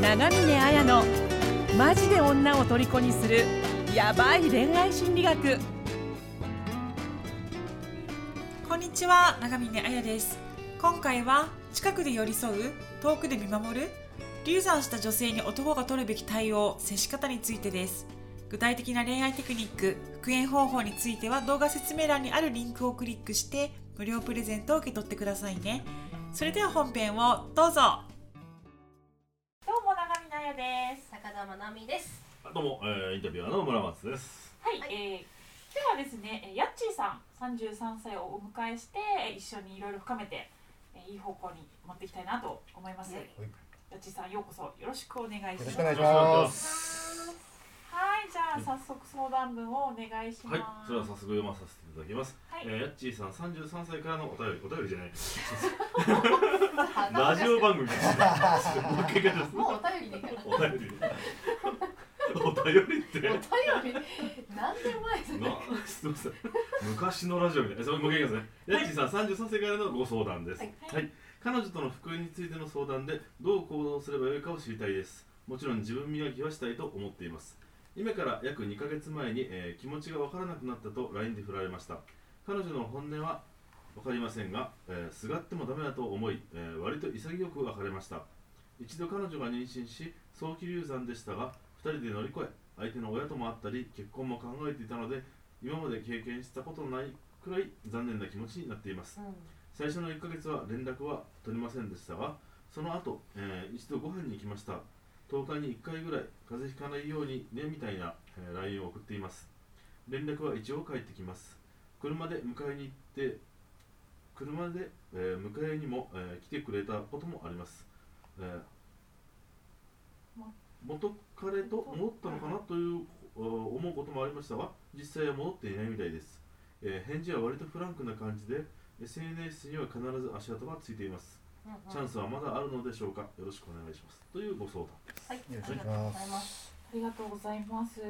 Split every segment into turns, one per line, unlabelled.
長峰綾のマジで女を虜にするヤバい恋愛心理学。
こんにちは長峰彩です。今回は近くで寄り添う遠くで見守る流産した女性に男が取るべき対応接し方についてです。具体的な恋愛テクニック復縁方法については動画説明欄にあるリンクをクリックして無料プレゼントを受け取ってくださいね。それでは本編をどうぞ。長峰彩です
坂田真奈美です。
どうも、えー、インタビュアーの村松です。
はい、
はい
えー今日はですねえーヤッチーさん33歳をお迎えしてえー一緒にいろいろ深めてえーいい方向に持っていきたいなと思います、
はい
ヤッチーさんようこそよろしくお願いします
よろしくお願いします。
はいじゃあ早速相談文をお願いします。
はい、それは早速読まさせていただきます。
はい。
えー、ヤッチーさん三十三歳からのお便り、お便りじゃない。
ラ
ラジオ番組。です。もう
お便りで。いいから。
お便り。お便り。って。
お便り何年前です
なすみません昔のラジオみたいな。それもう一回言い。ますね、ヤッチーさん33歳からのご相談です、
は
はい。い彼女との復縁についての相談でどう行動すればよいかを知りたいです。もちろん自分磨きはしたいと思っています今から約2ヶ月前に、えー気持ちがわからなくなったと LINE で振られました。彼女の本音は分かりませんが、えーすがってもダメだと思い、えー割と潔く別れました。一度彼女が妊娠し早期流産でしたが2人で乗り越え相手の親とも会ったり結婚も考えていたので今まで経験したことのないくらい残念な気持ちになっています。最初の1ヶ月は連絡は取りませんでしたがその後、えー一度ご飯に行きました10日に1回ぐらい風邪ひかないようにねみたいな、え LINE を送っています。連絡は一応返ってきます。車で迎えに行って車で、えー迎えにも、えー来てくれたこともあります、えー元彼と戻ったのかなという思うこともありましたが実際は戻っていないみたいです、えー返事は割とフランクな感じで SNS には必ず足跡がついています。チャンスはまだあるのでしょうか？よろしくお願いします。というご相談です。
はい、
よろしく
ありがとう
お願いしま
ございます。
ありがとうございます。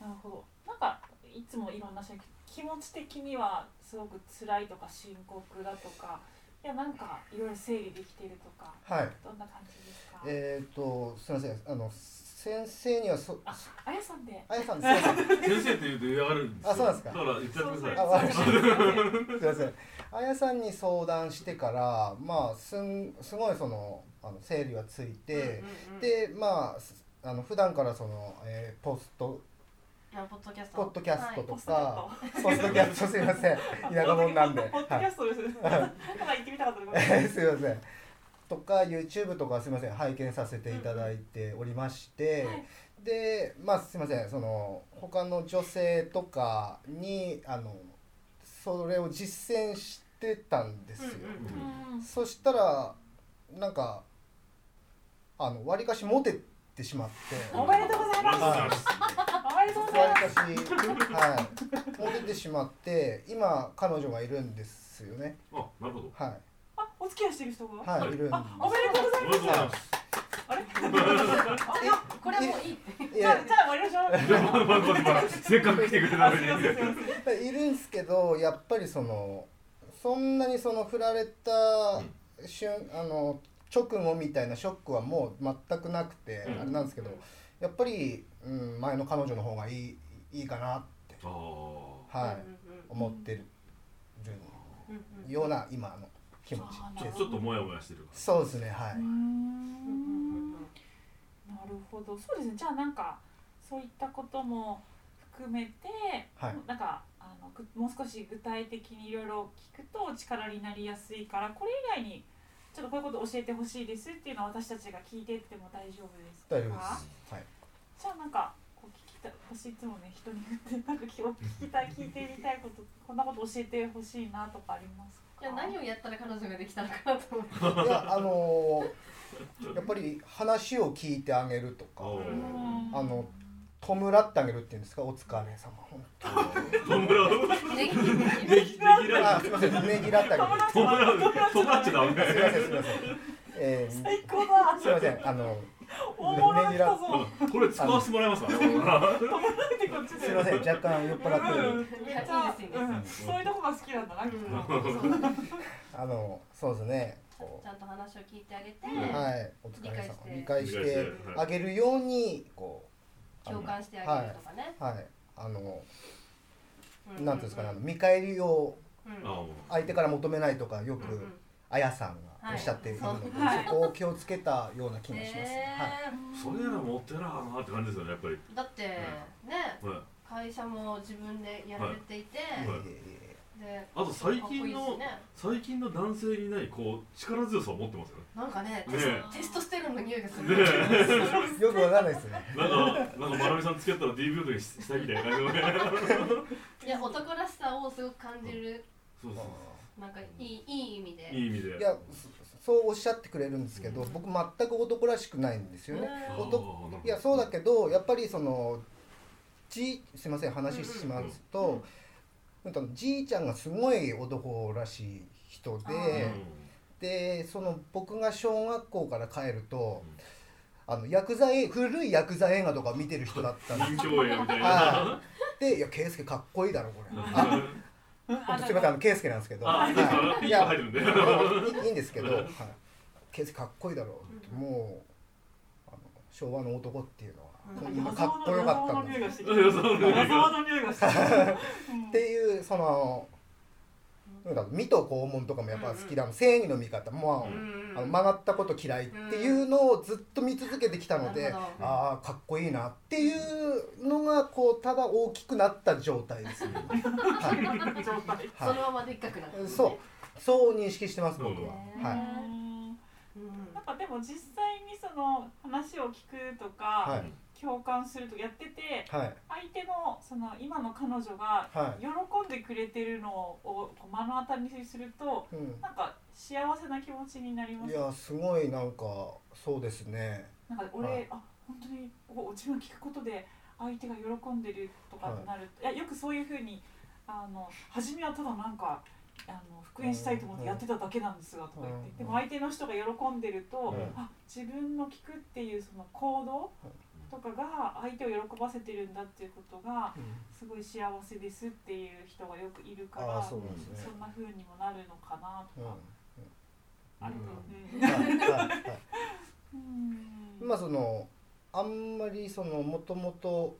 なるほど。なんかいつもいろんな人に気持ち的にはすごく辛いとか深刻だとかいやなんかいろいろ整理できてるとか
はい。
どんな感じですか、
えっ、とすみません。あの先生にはそ
あ、あやさんで。
あやさんで。
先生って言うと嫌がるんですよ
あそうなんですか？
だから言ってやってください
あわかりました
そうです
みません。あやさんに相談してからまあすんすごいそのあの整理はついて、でまあすあの普段からその、えーポスト
あポッドキャスト。
ポッドキャストと
ポストキャ
か、ポストキャストすみません。田舎者なんで。
ポッドキャストです。
はいす みません。とか YouTube とかすみません拝見させていただいておりまして、
はい
でまあすみませんその他の女性とかにあのそれを実践してたんですよ。
うん
そしたらなんかあの割かしモテてしまって。
おめでとうございます。
はい
おめでとうござい
わ
ます。
りかし、はい、モテてしまって今彼女がいるんですよね。
あなるほど
は
あ、お付き合いしてる人が？
い、はい、いるんです。
あ、おめでとうござい
おめでとうございます
あれ？
あ、いやこれはもういい。
い
じゃあ、
や
じゃあ、終わりましょう。
でもまあまあまあまあせっかく来てくれたのに
すい
るんですけどやっぱりそのそんなにその振られた瞬あの直後みたいなショックはもう全くなくて、
うん
あれなんですけどやっぱり、うん、前の彼女の方がいいいいかなって、はい
うん
思ってるような今の気持ち
ちょっとモヤモヤしてる
そうですねはい、
んなるほど。そうですね。じゃあ、なんか。そういったことも含めて。
はい
なんか。あの、ぐもう少し具体的にいろいろ聞くと力になりやすいからこれ以外にちょっとこういうこと教えてほしいですっていうのは私たちが聞いてっても大丈夫ですか？
大丈夫ですはい
じゃあなんかこう聞きたい私いつもね人に言ってなんか聞聞きたい聞いてみたいことこんなこと教えてほしいなとかありますか？
いや何をやったら彼女ができたのかなと思って。
いやあのーやっぱり話を聞いてあげるとかあの弔ってあげるっていうんですかお疲れ様本当に。
トムラウ
ねぎ
ねぎねぎら
あすみませんねぎらってあげる。
トムラウトムラっちゃダメ
すみません。すみませんえー
最高だ。
すみませんあの
大物が来たぞ。
これ使わせてもらえますかね
止めないでこっちで。す
みません若干酔っ払って。る
うん。めっちゃうん。そういうとこが好きなんだなきっと
あのそうですね。こ
ちゃんと話を聞いてあげて、
はい。お疲れ様理
理
解して。あげるようにこう
共感してあげるとかね、
はい。あの
う
なんていうんですかねあの見返りを相手から求めないとかよくあやさんがおっしゃっているので、
はい。
そこを気をつけたような気がします、はい。
へ
それなら持ってらーなって感じですよねやっぱり。
ーだってね
はい。
会社も自分でやられていて、
はい。
え
で
あと最近の
ですね。
最近の男性にないこう力強さを持ってますよね。
なんかね
ね
テステストステロンの匂いがする、
ね
ー よくわかんないですね。
なんかなんかまなみさんつけたら DV とかしたいみたいな感じのね。
いや男らしさをすごく感じる。
そうそ
なんかいいいい意味で。
ういい意味で。
いやそそうおっしゃってくれるんですけど、僕全く男らしくないんですよね、
うん
男いやそうだけどやっぱりそのじすいません話しますと、なんかじいちゃんがすごい男らしい人
あ
で
ー
でその僕が小学校から帰ると、あのヤクザ映古いヤクザ映画とか見てる人だったんです
人形 映画みたいな。
はで「いや圭介かっこいいだろこれ」すみませんあの圭介なんですけど、はい。
ピーが入ってるんで。
あのいいいいんですけど、はい、圭介かっこいいだろうってもうあの昭和の男っていうのは、
うん。
今かっこよかったんだ
予想の匂いがしてき
予想の匂いが
予想の匂いがして。き
っていうそのなんだろう水戸黄門とかもやっぱ好きだ、正義の味方もう、
うん
あの曲がったこと嫌いっていうのをずっと見続けてきたので、ああかっこいいなっていうのがこうただ大きくなった状態ですね、はい。
状態。
そのままでっかくなってるね
そう。そう認識してます僕は、
うん
はい。
うん。
なんかでも実際にその話を聞くとか、
はい
共感するとかやってて
はい。
相手のその今の彼女が
はい。
喜んでくれてるのを目の当たりにすると
うん。
なんか幸せな気持ちになります。
いやすごいなんかそうですね。
なんか俺、
はい。
あ本当にこう自分が聞くことで相手が喜んでるとかってなる。と、い、やよくそういうふうにあの初めはただなんかあの復縁したいと思ってやってただけなんですがとか言って、
うん。
でも相手の人が喜んでると、
うん。
あ自分の聞くっていうその行動とかが相手を喜ばせてるんだっていうことがすごい幸せですっていう人がよくいるから
そん
な風にもなるのかなと
うん。
か、
まあそのあんまりそのもともと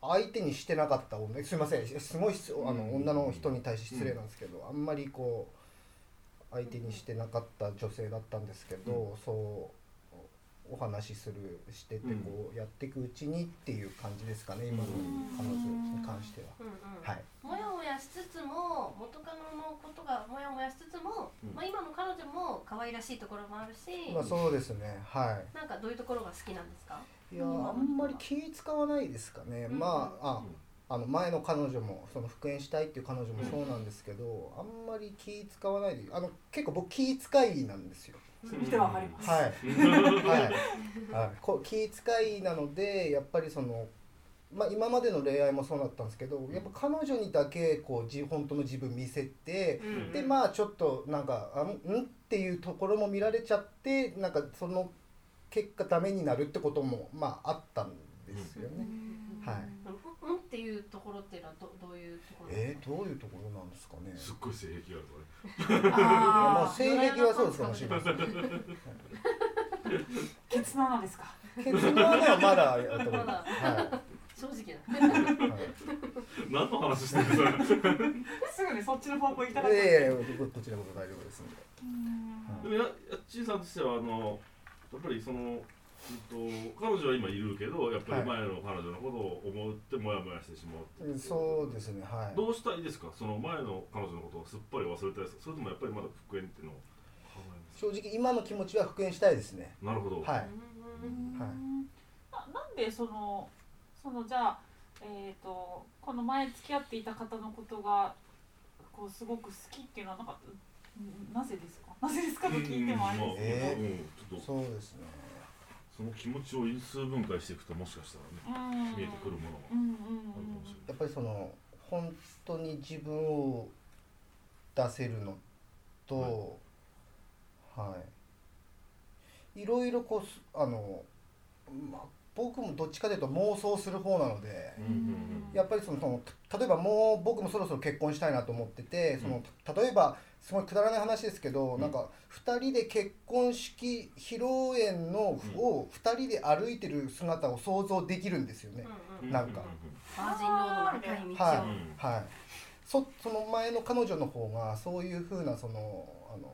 相手にしてなかった女すいません。すごい失あの女の人に対して失礼なんですけど、あんまりこう相手にしてなかった女性だったんですけど、そうお話しするしててこうやっていくうちにっていう感じですかね今の彼女に関しては。
うんうん
はい。
もやもやしつつも元カノのことがもやもやしつつも、
うん。
まあ、今の彼女も可愛らしいところもあるし、
まあそうですねはい。
なんかどういうところが好きなんですか？
いやあんまり気使わないですかね、まあああの前の彼女もその復縁したいっていう彼女もそうなんですけど、あんまり気使わないであの結構僕気遣いなんですよ
見てわかります。
はい。はい、はい、こう気遣いなのでやっぱりそのまあ今までの恋愛もそうだったんですけどやっぱ彼女にだけこうじ本当の自分見せて、
うん。
でまあちょっとなんかあんんっていうところも見られちゃってなんかその結果ダメになるってこともまああったんですよね。はい。
うん、うんっていうところっていうのはどどういうところ
えー、どういうところなんですかね？
すっごい性癖があるとかね
いやまあ
あ
性癖はそうですかもしれない
ケツの穴ですか？
ケツの穴はまだやとない
まだ
は
正直
い。
な
はい
何の話してるんですか
すぐにそっちの方向行きたかった。
いやいやここちらこそ大丈夫ですんで。
うん
でもややっちーさんとしてはあのやっぱりその、うんと、彼女は今いるけどやっぱり前の彼女のことを思ってモヤモヤしてしまうってい
う。んそうですねはい。
どうしたいですか？その前の彼女のことをすっぱり忘れたいですか？それともやっぱりまだ復縁っていうのを考えます
正直今の気持ちは復縁したいですね。
なるほど、
はい。
うん。
はい。
ななんでそのそのじゃあえっ、とこの前付き合っていた方のことがこうすごく好きっていうのはなんかうんなぜですか？なぜですか？と聞いてもあれですけど、
えそうですね。
その気持ちを因数分解していくともしかしたらね
うん。
見えてくるものが
うんうん
あるかもしれない。
やっぱりその本当に自分を出せるのと、はい。い。ろいろこうすあの、まあ、僕もどっちかというと妄想する方なので。
うんうん
やっぱりそのその例えばもう僕もそろそろ結婚したいなと思っててその例えばすごいくだらない話ですけど、
うん。
なんか2人で結婚式披露宴の、
うん。
を2人で歩いてる姿を想像できるんですよね、
うんうん。
なんか。
バージンロードの深い。道を、
はい、
うん。
はい。そその前の彼女の方がそういうふうなそのあの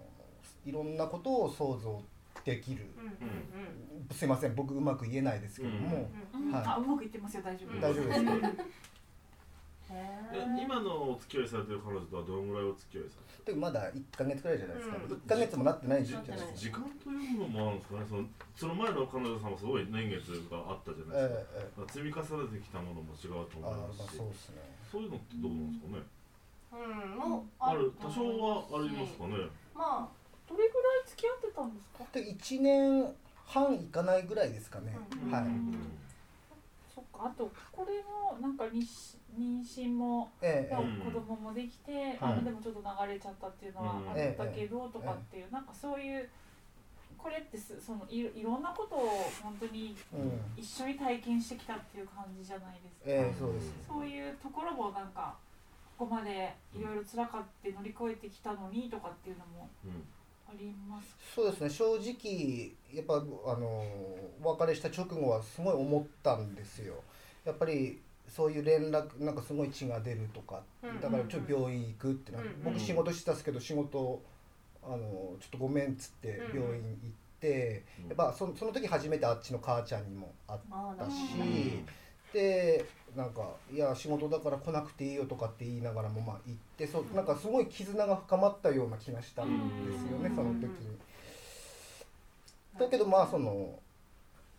いろんなことを想像できる、
うんうん
すいません。僕うまく言えないですけども、
うん。
うん。
はい。
あうまくいってますよ。大丈夫。
うん。
大丈夫です
え
ー。
今のお付き合いされてる彼女とはどのぐらいお付き合いされてる
まだ1ヶ月くらいじゃないですか、
うん
1ヶ月もなってないじゃ
ない
ですか。
時間というのもあるんですかね。そのその前の彼女さんもすごい年月があったじゃない
え
ですか,、
えええ
積み重ねてきたものも違うと思いますし。
そうですね。
そういうのってどうなんですかね、
うんもう
ある
と
多少はありますかね？
まあ
どれぐらい付き合ってたんですか？
で1年半いかないぐらいですかね、
うん
はい、
うんかあとこれもなんか妊妊娠も
ええ。え
うん。
子供もできて、
はい。
あでもちょっと流れちゃったっていうのは
うん
あったけど、とかっていうなんかそういうこれってすそのいろいろんなことを本当に
えうん
一緒に体験してきたっていう感じじゃないですか、
ええそうです。
そういうところもなんかここまでいろいろ辛かって乗り越えてきたのにとかっていうのも
うん
あります。
そうですね。正直やっぱあのお別れした直後はすごい思ったんですよ。やっぱりそういう連絡なんかすごい血が出るとか
うん。
だからちょっと病院行くってな、
うん
僕仕事してたんですけど仕事あのちょっとごめんっつって
うん
病院行って、
うん。
やっぱそその時初めてあっちの母ちゃんにも会ったし、
うん
でなんか「いや仕事だから来なくていいよ」とかって言いながらもまあ行ってそうなんかすごい絆が深まったような気がしたんですよね、
うん。
その時に。だけどまあその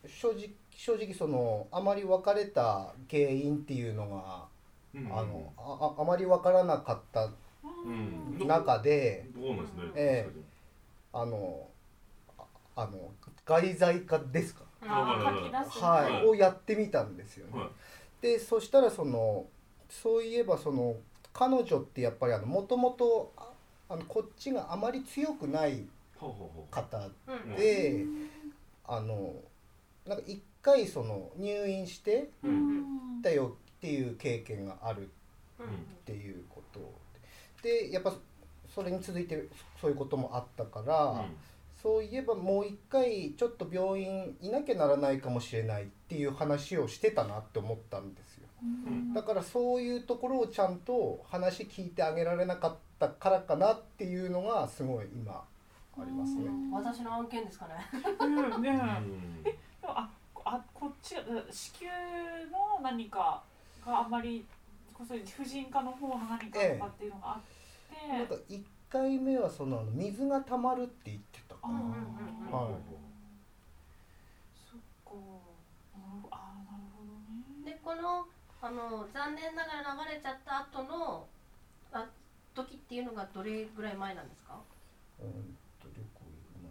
正直正直そのあまり別れた原因っていうのが、
うん。
あのあああまり分からなかった
うん。ど
中で
どうね、
えあのああの外在化ですか、はい。をやってみたんですよね。
はい
でそしたらそのそういえばその彼女ってやっぱりもともとこっちがあまり強くない方で、あのなんか一回その入院してたよっていう経験があるっていうことでやっぱそれに続いてそういうこともあったから、
うん。
そういえばもう一回ちょっと病院いなきゃならないかもしれないっていう話をしてたなって思ったんですよ。
うん。
だからそういうところをちゃんと話聞いてあげられなかったからかなっていうのがすごい今ありますね。
私の案件ですかね。
うん。ね
うん。
でもああこっちが子宮の何かがあまり婦人科の方の何かとかっていうのがあって、
なんか1回目はその水が溜まるって言ってたかな、
うんうんうん。
はい。
そっか。あーなるほどね。
でこのあの残念ながら流れちゃった後のあ時っていうのがどれぐらい前なんですか？
うんと旅行行く前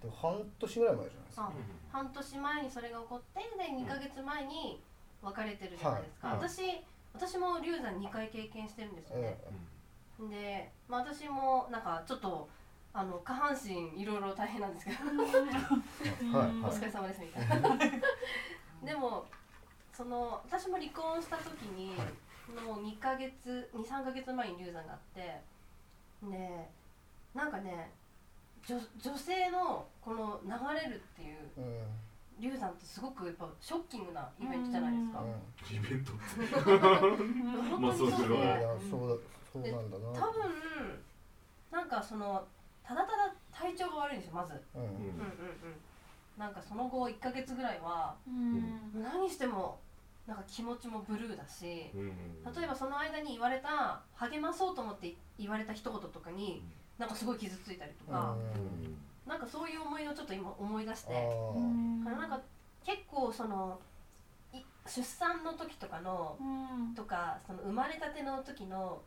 で半年ぐらい前じゃないですか。
あ半年前にそれが起こってで2ヶ月前に別れてるじゃないですか、
はい。はい
私私も流産2回経験してるんですよね。
え、
で、まあ、私もなんかちょっとあの下半身いろいろ大変なんですけど。お
はい
疲れ様ですみたいな。でもその私も離婚した時に、
はい。
もう2ヶ月23ヶ月前に流産があってでなんかね女女性のこの流れるっていう
うん。
流産ってすごくやっぱショッキングなイベントじゃないですか。
イベント。
本当にそうで、
まあそう
そうなんだな。
多分なんかそのただただ体調が悪いんですよまず。
うん
うん。
うんうんうん。なんかその後1ヶ月ぐらいは
うん。
何してもなんか気持ちもブルーだし
うん
例えばその間に言われた励まそうと思って言われた一言とかになんかすごい傷ついたりとか、
うん
なんかそういう思いをちょっと今思い出し
あ
てからなんか結構そのい出産の時とかの
うん。
とかその生まれたての時の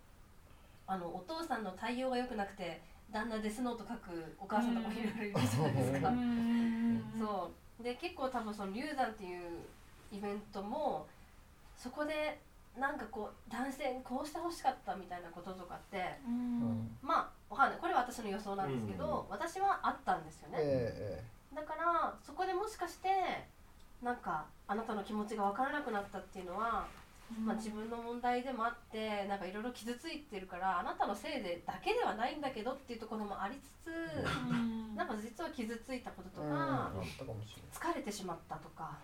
あのお父さんの対応が良くなくて旦那デスノート書くお母さんとかもいろいろいるじゃないですか。そう。で結構多分その流産っていうイベントもそこでなんかこう男性にこうしてほしかったみたいなこととかって
うん。
まあわかんない。これは私の予想なんですけど、私はあったんですよね、
え
だからそこでもしかしてなんかあなたの気持ちが分からなくなったっていうのはまあ、自分の問題でもあってなんかいろいろ傷ついてるからあなたのせいでだけではないんだけどっていうところもありつつ
うん。
なんか実は傷ついたことと
うん。
か疲れてしまったとか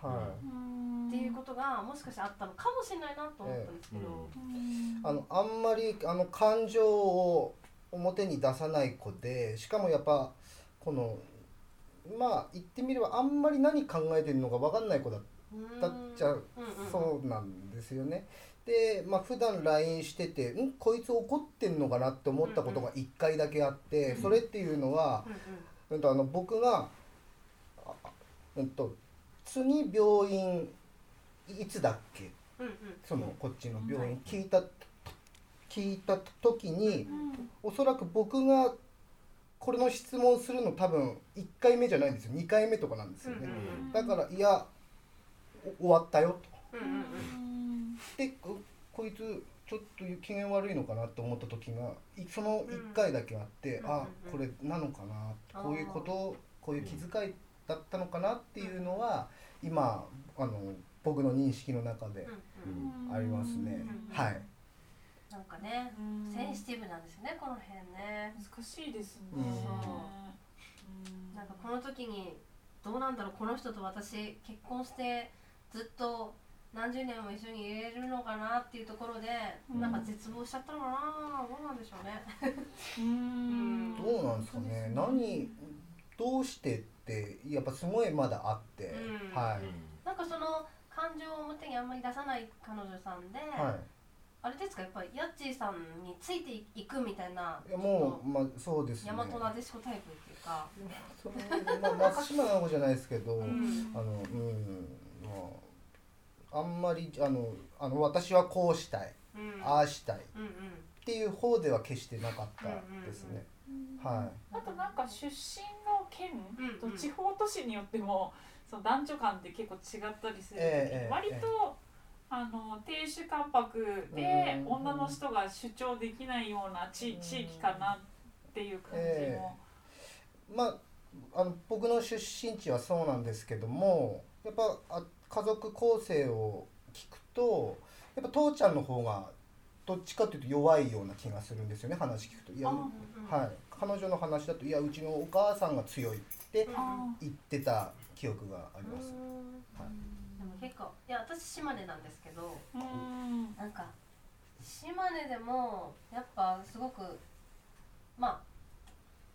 っていうことがもしかしてあったのかもしれないなと思ったんですけど、
うん。
あのあんまりあの感情を表に出さない子でしかもやっぱこのまあ言ってみればあんまり何考えてるのか分かんない子だったっちゃ
うんうん。
そうなんですよね。でまあ普段 LINE しててん？こいつ怒ってんのかなって思ったことが1回だけあって
うん
それっていうのは、
うん
うん。とあの僕があうんと次病院いつだっけ？
うんうん。
そのこっちの病院。聞いた聞いた時におそらく僕がこれの質問するの多分1回目じゃないんですよ。2回目とかなんですよね。
うん。
だからいやお終わったよと。
うんうんうん
でここいつちょっと機嫌悪いのかなと思った時がいその1回だけあって、
うん。
あ
うん
これなのかなこういうことこういう気遣いだったのかなっていうのは今あの僕の認識の中でありますね、
うん。
はい。
なんかね
うん。
センシティブなんですよねこの辺ね。
難しいですね。
うん。
うん。
なんかこの時にどうなんだろうこの人と私結婚してずっと何十年も一緒にいれるのかなっていうところで、
うん。
なんか絶望しちゃったのかな？どうなんでしょうね。
うん。
どうなんですかね？何どうしてってやっぱすごいまだあって、
うん。
はい、
なんかその感情を表にあんまり出さない彼女さんで、
は
あれですか？やっぱりヤッチーさんについていくみたいない
いやもうまあそうですね。
大和なでしこタイプっていうか、
そのまあ松島なのじゃないですけど、
うん。
あのうんまああんまりあのあの私はこうしたい、
うん、
ああしたいっ
うんうん。
ていう方では決してなかったですね、はい。
あとなんか出身の県と地方都市によってもその男女間って結構違ったりする時に、
ええ
割と、
え
あの亭主関白で
うん
女の人が主張できないような地地域かなっていう感じ
え
も、
まああの僕の出身地はそうなんですけどもやっぱあ家族構成を聞くとやっぱ父ちゃんの方がどっちかというと弱いような気がするんですよね話聞くと。いや、
あ
はい、彼女の話だといやうちのお母さんが強いって
あ
言ってた記憶があります、
うん。
はい。
でも結構いや私島根なんですけど
うん。
なんか島根でもやっぱすごくまあ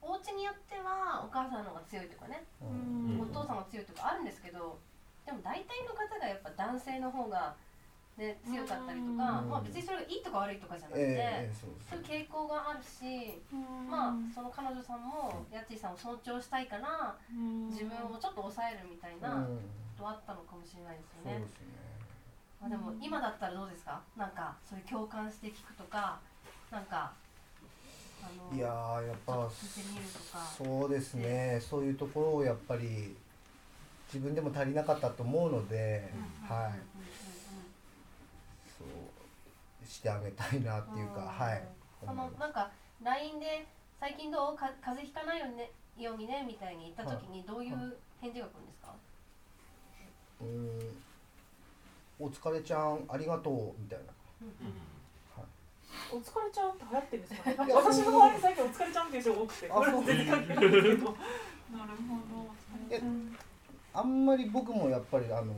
お家によってはお母さんの方が強いとかね、
うん。
うん。
お父さんが強いとかあるんですけどでも大体の方がやっぱ男性の方が、ね、強かったりとか、
うん。
まあ、別にそれがいいとか悪いとかじゃなくて、
ええそう
いう傾向があるし、
うん。
まあその彼女さんもやっちーさんを尊重したいから
うん。
自分をちょっと抑えるみたいな
うん。
ことあったのかもしれないですよね。まあ、でも今だったらどうですか？なんかそういう共感して聞くとかなんかあの
いやーやっぱそうですね。そういうところをやっぱり自分でも足りなかったと思うので、はい。そうしてあげたいなっていうか、はい。
そのなんか LINE で「最近どう？か風邪ひかないよ,、ね、ようにね」みたいに言った時にどういう返事が来るんですか、
うん。お疲れちゃんありがとうみたいな。
お疲れちゃんって流行ってるんですか私の周りに最近お疲れちゃんっていう人が多くて
あ
これは
そう。
全然関係ないんですけど。なるほど
あんまり僕もやっぱりあの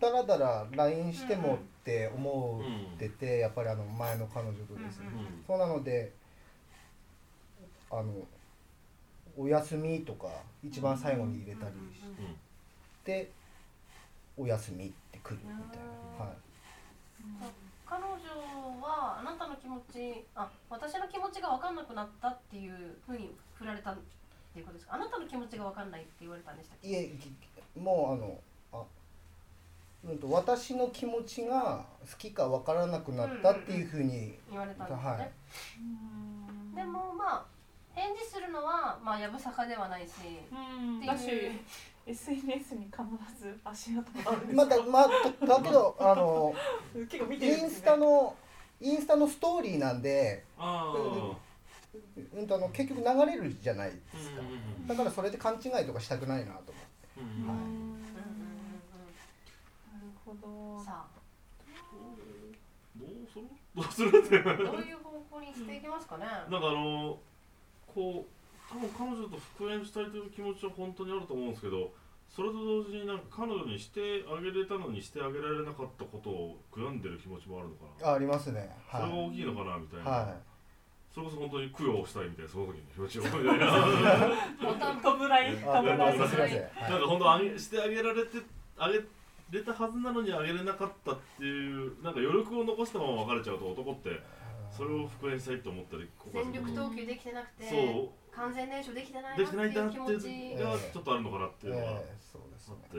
だらだら LINE してもって思ってて、やっぱりあの前の彼女とですね、
うん
そうなのであの「おやすみ」とか一番最後に入れたりして「おやすみ」ってくるみたいな、はい、
彼女はあなたの気持ちあ私の気持ちが分かんなくなったっていうふうに振られたっていうことですか？あなたの気持ちが分かんないって言われたんでしたっけ？
いえきもうあのあうんと私の気持ちが好きか分からなくなったっていうふうに、
言われたんですよね、
はい。
でもまあ返事するのはまあやぶさかではないし
うん。
っていう。
だし SNS に必ず足跡があるんです
まだまあだだけど あの
結構見
インスタのインスタのストーリーなんで、
あ
うん、とあの結局流れるじゃないですか、
うん
だからそれで勘違いとかしたくないなとはい
うんうんうん
なるほど
うんさあ
それどうするって
どういう方向にしていきますかね。
なんかあのこう多分彼女と復縁したいという気持ちは本当にあると思うんですけどそれと同時になんか彼女にしてあげれたのにしてあげられなかったことを悔やんでる気持ちもあるのかな
あありますね
それが大きいのかなみたいな、
いは
それこそ本当に供養したいみたいなその時に気持ちをみたいななんか本当あげしてあげられてあげれたはずなのにあげれなかったっていうなんか余力を残したまま別れちゃうと男ってそれを復縁したいと思ったり
全力投球できてなくて、
そう。
完全燃焼できてない
で
なって
い
う気持ち。
がちょっとあるのかなっていうのがあっ
ええ。そうですね。
て、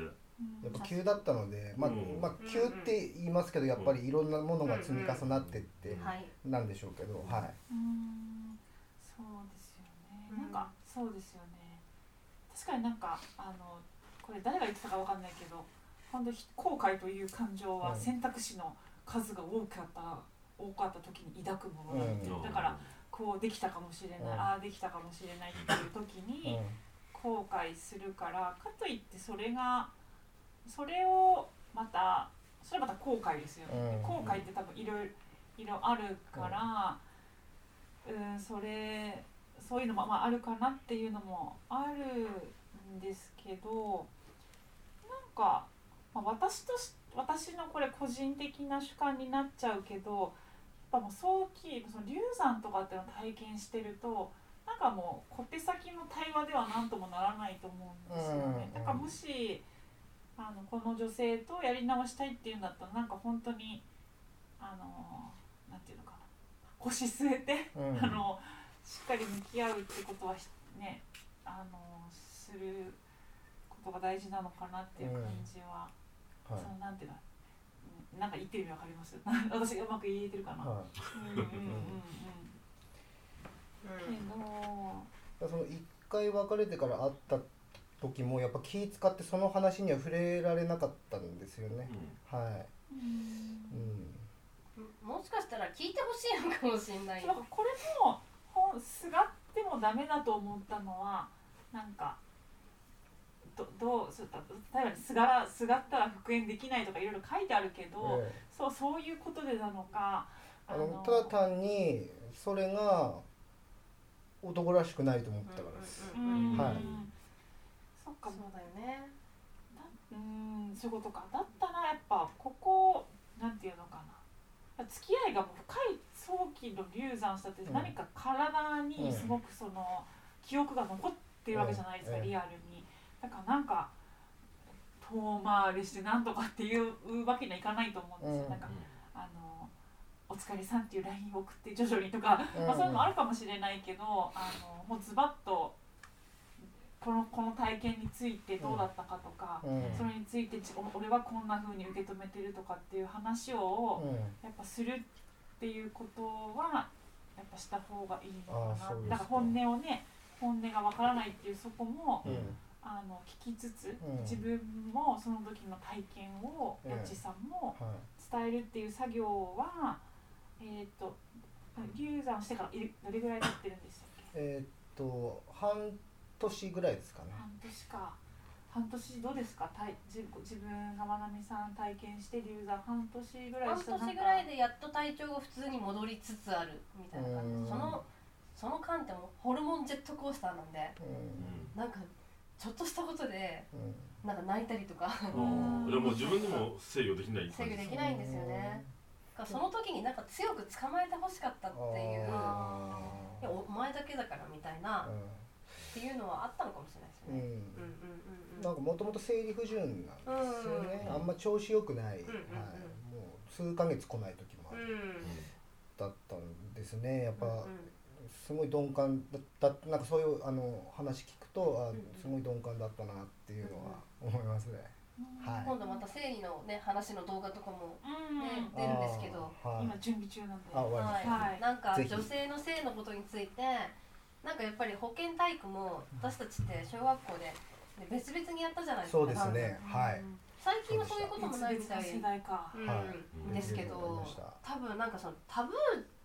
やっぱ急だったので、まあ
うん。
まあ、急って言いますけどやっぱりいろんなものが積み重なってって
はい。
なんでしょうけど、はい、
うん。そうですよね、
うん。
なんかそうですよね。確かになんかあのこれ誰が言ってたかわかんないけど本当に後悔という感情は
うん。
選択肢の数が多かった多かった時に抱くものだって、
うん。
だからこうできたかもしれない、
うん。
ああできたかもしれないっていう時に後悔するからかといってそれがそれをまたそれはまた後悔ですよね、
うん。
後悔って多分いろいろあるから、うん、それそういうのもまああるかなっていうのもあるんですけどなんか、まあ、私とし私のこれ個人的な主観になっちゃうけどやっぱもう早期その流産とかっていうのを体験してるとなんかもう小手先の対話では何ともならないと思うんですよね。
うん。
だからもしあのこの女性とやり直したいっていうんだったらなんか本当にあのなんていうのかな。腰据えて、
うん。
あのしっかり向き合うってことはひねあのすることが大事なのかなっていう感じは、
はい。
そのなんていうの？うんなんか言ってる意味わかります？私がうまく言えてるかな、
は
うんうんうんうんけど
い、その一回別れてから会った時もやっぱ気使ってその話には触れられなかったんですよね、はい、うん、
もしかしたら聞いてほしいのかもしれない。
これも本すがってもダメだと思ったのはなんかどどうそう例えばすがすがったら復縁できないとかいろいろ書いてあるけど、
ええ。
そうそういうことでなのか
あのただ単にそれが男らしくないと思ったからです、
うんうんうんうん。
はい
そっか
そうだよね。
うんそういうことか。だったらやっぱここなんていうのかな。付き合いがもう深い早期の流産したって
うん。
何か体にすごくその記憶が残ってるわけじゃないですか、
うん。
リアルに。だからなんか遠回りしてなんとかっていうわけにはいかないと思うんですよ、
うん。
なんかあのお疲れさんっていう LINE を送って徐々にとか、
うん。
まあ、そういうのもあるかもしれないけどあのもうズバッとこのこの体験についてどうだったかとか、
うん。
それについて俺はこんな風に受け止めてるとかっていう話を
うん。
やっぱするっていうことはやっぱした方がいいのかなだから本音をね本音がわからないっていうそこも
うん。
あの聞きつつ、
うん。
自分もその時の体験を
ええ
やっちさんも
はい。
伝えるっていう作業は、えっ、と流産してからどれぐらい経ってるんでしたっけ？
えーっと半年ぐらいですかね。
半年か。半年どうですか？体自自分がまなみさん体験して流産半年ぐらい
半
した
年ぐらいでやっと体調が普通に戻りつつあるみたいな感
うん。
じそのその間ってもうホルモンジェットコースターなんで
う
なんかちょっとしたことでなんか泣いたりとか。
うん。いやもう自分でも制御できない
制御できないんですよね。その時になんか強く捕まえてほしかったっていう。
あ
いやお前だけだからみたいな
ー
っていうのはあったのかもしれないですよね。
うん。
うんうんうん
なんかもともと生理不順なんですよね、
うん
あんま調子良くない、
うんうんうん
はい、もう数ヶ月来ない時もあ
うん。
ったったんですね。やっぱ、
うん
すごい鈍感だった。なんかそういうあの話聞くとあすごい鈍感だったなっていうのは思いますね、はい。
今度また生理のね話の動画とかも
うん、
ね出るんですけど。
はい。
今準備中なんで。
あ終わりました、
はい。
なんか女性の性のことについてなんかやっぱり保健体育も私たちって小学校でで別々にやったじゃないですか
そうですね。はい。
最近はそういうこともないみた。い。ですけど多分なんかそのタブー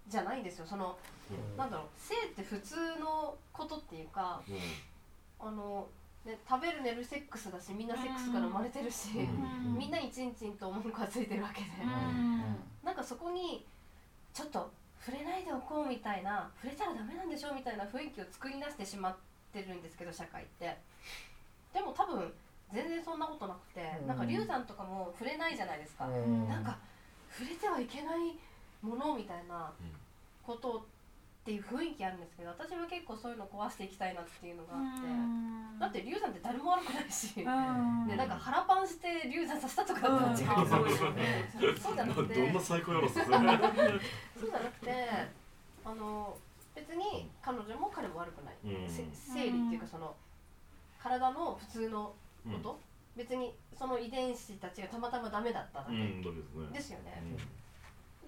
じゃないんですよ。その
うん。
なんだろう性って普通のことっていうか
うん。
あの、ね、食べる寝るセックスだしみんなセックスから生まれてるし、
うん。
みんなにチンチンと文句がついてるわけで、
うん。
なんかそこにちょっと触れないでおこうみたいな触れたらダメなんでしょみたいな雰囲気を作り出してしまってるんですけど社会って。でも多分全然そんなことなくて、
うん。
なんか流産とかも触れないじゃないですか、
うん。
なんか触れてはいけないものみたいなことっていう雰囲気あるんですけど私は結構そういうの壊していきたいなっていうのがあって、だって流産って誰も悪くないし、
うん。
でなんか腹パンして流産させたとかだったら違う
そうですよね。
そうじゃなくて。
どんな最高やろそ
うじゃなくてあの別に彼女も彼も悪くない、生理っていうかその体の普通のこと、別にその遺伝子たちがたまたまダメだっただけ。
です
よね、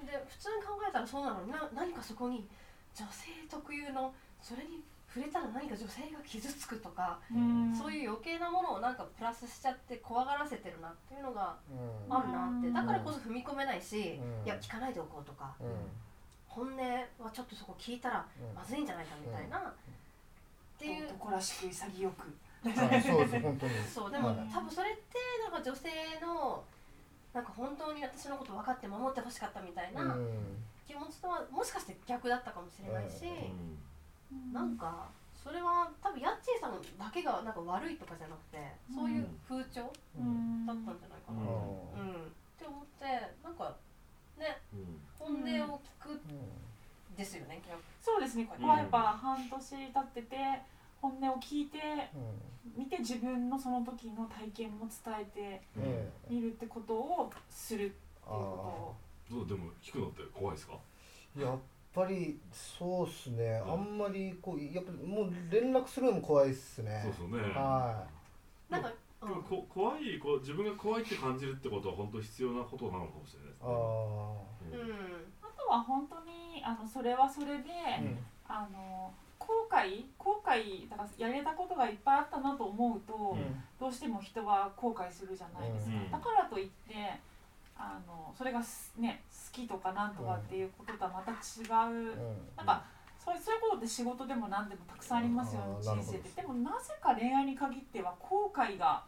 で普通に考えたらそうなのにな何かそこに女性特有のそれに触れたら何か女性が傷つくとか、
うん。
そういう余計なものをなんかプラスしちゃって怖がらせてるなっていうのが
うん。
あるなって。
うん。
だからこそ踏み込めないし、
うん。
いや聞かないでおこうとか、
うん。
本音はちょっとそこ聞いたら
うん。
まずいんじゃないかみたいな、っていう。
男らしく潔く。
はいそうです本当に。
そうでも、
はい。
多分それってなんか女性のなんか本当に私のこと分かって守ってほしかったみたいな
うん
気持ちとはもしかして逆だったかもしれないし、
うん。
なんかそれは多分ヤッチーさんだけがなんか悪いとかじゃなくてそういう風潮だったんじゃないかな、うん。って思ってなんかね
うん。
本音を聞くですよね、
そうですね。ここはやっぱ半年経ってて本音を聞いて見て自分のその時の体験も伝えて
ええ
みるってことをするっていうこ
どうでも聞くのって怖いですか？
やっぱりそうっすね、あんまりこうやっぱりもう連絡するのも怖いっすね。
そうですよね。
は
なんか、
でもこ怖いこう自分が怖いって感じるってことは本当必要なことなのかもしれないです
いあ
ね。
うん。
とあとは本当にあのそれはそれで、
あ、うん。
あの後悔後悔だからやれたことがいっぱいあったなと思うと、
うん。
どうしても人は後悔するじゃないですか、
うん。
だからといってあのそれがすね好きとかなんとかっていうこととはまた違う、なんかそうそういうことって仕事でも何でもたくさんありますよね
あーなるほど。
人生ってでもなぜか恋愛に限っては後悔が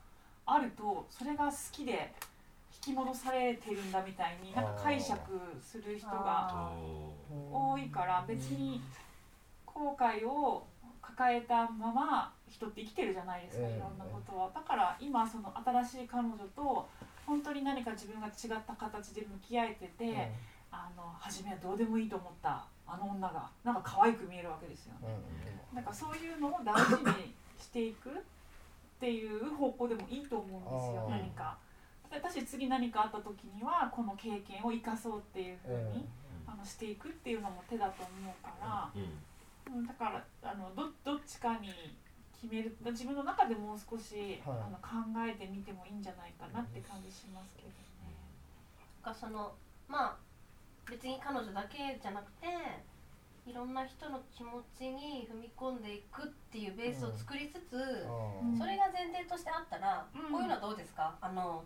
あるとそれが好きで引き戻されてるんだみたいになんか解釈する人が
あ
多いから別に後悔を抱えたまま人って生きてるじゃないですか
ええ
いろんなことは。だから今その新しい彼女と本当に何か自分が違った形で向き合えてて、あの初めはどうでもいいと思ったあの女がなんか可愛く見えるわけですよ。ね。なんかそういうのを大事にしていくっていう方向でもいいと思うんですよ何か。私次何かあった時にはこの経験を生かそうっていうふうに、あのしていくっていうのも手だと思うから、
うん。
うん、だからあのどどっちかに決める自分の中でもう少し、
はい。
あの考えてみてもいいんじゃないかなって感じしますけどね。
がそのまあ別に彼女だけじゃなくていろんな人の気持ちに踏み込んでいくっていうベースを作りつつ、
うん。
それが前提としてあったら、
うん。
こういうのはどうですか？あの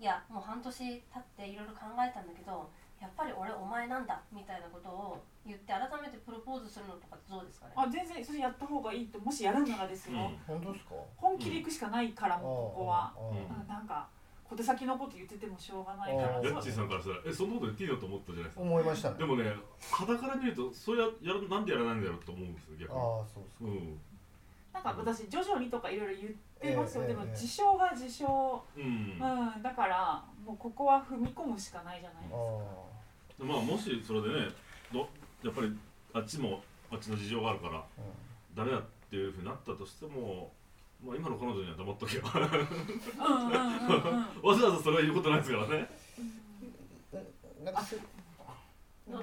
いやもう半年経っていろいろ考えたんだけどやっぱり俺お前なんだみたいなことを言って改めてプロポーズするのとかどうですかね？
あ全然それやった方がいいともしやるならですよ、
本当ですか
本気で行くしかないからもうここは、
あ
うん。
うんなんか小手先のこと言っててもしょうがないから。
ヤッチーさんからしたらえそんなこと言っていいのと思ったじゃないですか。
思いましたね。
でもね肌から見るとそれややるなんでやらないんだろうと思うんですよ逆に。
ああそうですか。
うん。
なんか私徐々にとかいろいろ言ってますよ、でも
ええええ
自称が自称、
うん。
うん、だからもうここは踏み込むしかないじゃないですか。
あ
まあもしそれでねどやっぱりあっちもあっちの事情があるから
あ
ダメだっていうふうになったとしても、まあ、今の彼女には黙っとけば
うんうんうんうん。
わざわざそれは言うことないですからね。
うんなんかす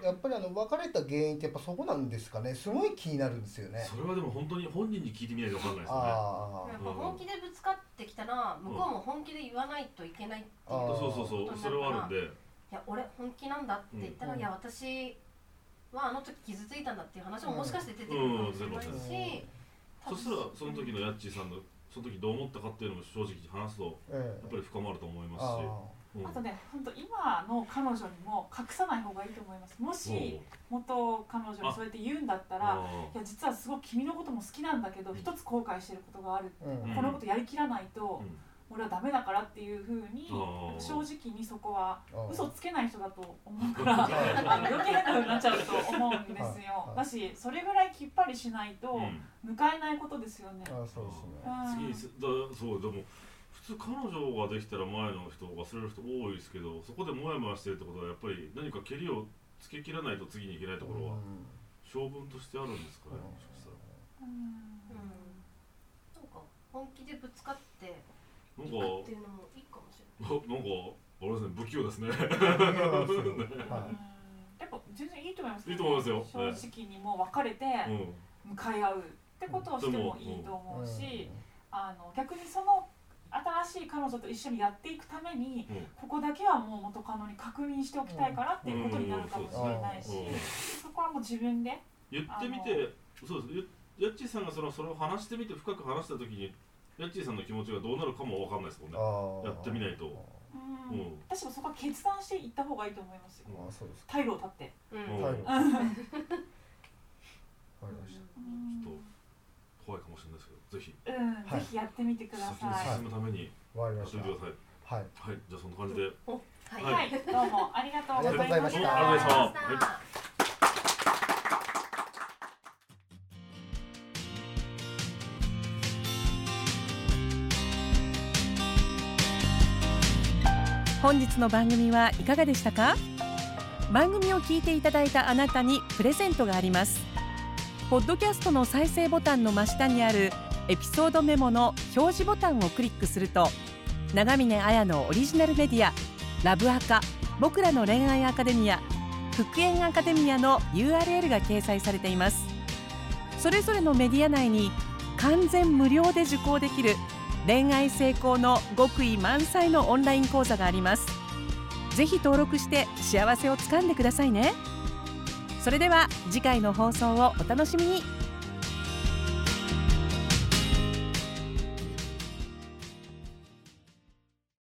やっぱりあの別れた原因ってやっぱそこなんですかね。すごい気になるんですよね。
それはでも本当に本人に聞いてみないと分かんないですよね。
あ
やっぱ本気でぶつかってきたら向こうも本気で言わないといけないっていう、
そうそうそう。それはあるんで。
いや俺本気なんだって言ったら、
うん。
いや私はあの時傷ついたんだっていう話ももしかして出てくるかもしれないし、
うん。
そしたらその時のヤッチーさんのその時どう思ったかっていうのも正直話すと
ええ。
やっぱり深まると思いますし。
あ
とね、本当今の彼女にも隠さない方がいいと思います。もし元彼女にそうやって言うんだったら、
あ
いや実はすごく君のことも好きなんだけど、
うん。
一つ後悔してることがある。このことやりきらないと、俺はダメだからっていうふうに正直にそこは嘘つけない人だと思うから 余計なことになっちゃうと思うんです
はい
よ。
はい。
だしそれぐらいきっぱりしないと
うん。
迎えないことですよね。
あそうですね。
うん。
次そうでも普通彼女ができたら前の人を忘れる人多いですけどそこでモヤモヤしてるってことはやっぱり何かけりをつけきらないと次にいけないところは
うん。
性分としてあるんですかね。もしかしたら
うん。
うん。なんか本気でぶつかって
なん
い
か
くっていうのもいいかもしれ
ななんかあれですね不器用ですね。
やっぱ全然いいと思います。
いいと思いますよ。
正直にもう別れて
うん。
向かい合うってことをしてもいいと思う
い
し、あの逆にその新しい彼女と一緒にやっていくために
うん。
ここだけはもう元カノに確認しておきたいからっていうことになるかもしれないし
うん。
そこはもう自分で
言ってみてそうです。ややっちーさんがそのそれを話してみて深く話した時にやっちーさんの気持ちがどうなるかもわかんないですもんね。
あ
やってみないと。
うん。
うん。
私もそこは決断していった方がいいと思いますよ。
ああそうですか
退路を立って。
うん。
かりまし
うん。
ちょっと怖いかもしれないですけどぜひ。
うん、
はい。
ぜひやってみてくだ
先に
さい。
進むために。
たわかりました。はい。
はい。じゃあそんな感じで。
おはい。
は
はい、どうも
ありがとうございました。
た。
ありがとうございました。
はい
本日の番組はいかがでしたか？番組を聞いていただいたあなたにプレゼントがあります。ポッドキャストの再生ボタンの真下にあるエピソードメモの表示ボタンをクリックすると長峰綾のオリジナルメディアラブアカ僕らの恋愛アカデミア復縁アカデミアの URL が掲載されています。それぞれのメディア内に完全無料で受講できる恋愛成功の極意満載のオンライン講座があります。ぜひ登録して幸せをつかんでくださいね。それでは次回の放送をお楽しみに。